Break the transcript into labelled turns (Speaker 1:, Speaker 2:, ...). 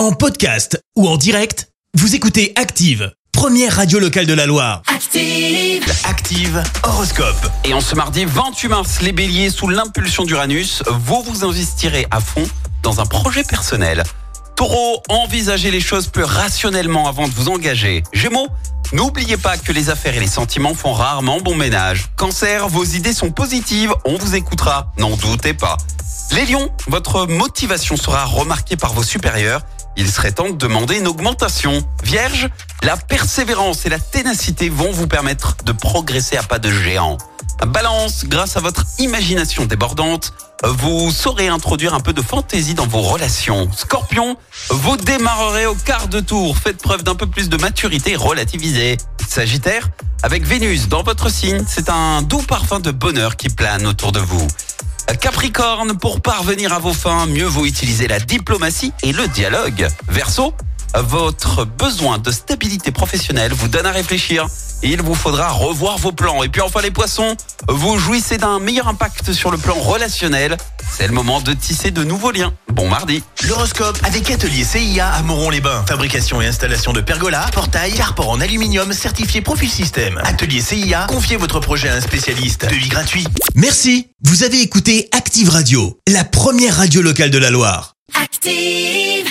Speaker 1: En podcast ou en direct, vous écoutez Active, première radio locale de la Loire.
Speaker 2: Active.
Speaker 1: Active Horoscope.
Speaker 3: Et en ce mardi 28 mars, les béliers, sous l'impulsion d'Uranus, vous vous investirez à fond dans un projet personnel. Taureau, envisagez les choses plus rationnellement avant de vous engager. Gémeaux, n'oubliez pas que les affaires et les sentiments font rarement bon ménage. Cancer, vos idées sont positives, on vous écoutera, n'en doutez pas. Les lions, votre motivation sera remarquée par vos supérieurs. Il serait temps de demander une augmentation. Vierge, la persévérance et la ténacité vont vous permettre de progresser à pas de géant. Balance, grâce à votre imagination débordante, vous saurez introduire un peu de fantaisie dans vos relations. Scorpion, vous démarrerez au quart de tour. Faites preuve d'un peu plus de maturité relativisée. Sagittaire, avec Vénus dans votre signe, c'est un doux parfum de bonheur qui plane autour de vous. Capricorne, pour parvenir à vos fins, mieux vaut utiliser la diplomatie et le dialogue. Verseau, votre besoin de stabilité professionnelle vous donne à réfléchir. Il vous faudra revoir vos plans. Et puis enfin les poissons, vous jouissez d'un meilleur impact sur le plan relationnel. C'est le moment de tisser de nouveaux liens. Bon mardi.
Speaker 1: L'horoscope avec Atelier CIA à Moron-les-Bains. Fabrication et installation de pergolas, portails, carport en aluminium certifié Profil Système. Atelier CIA, confiez votre projet à un spécialiste. Devis gratuit. Merci. Vous avez écouté Active Radio, la première radio locale de la Loire.
Speaker 2: Active.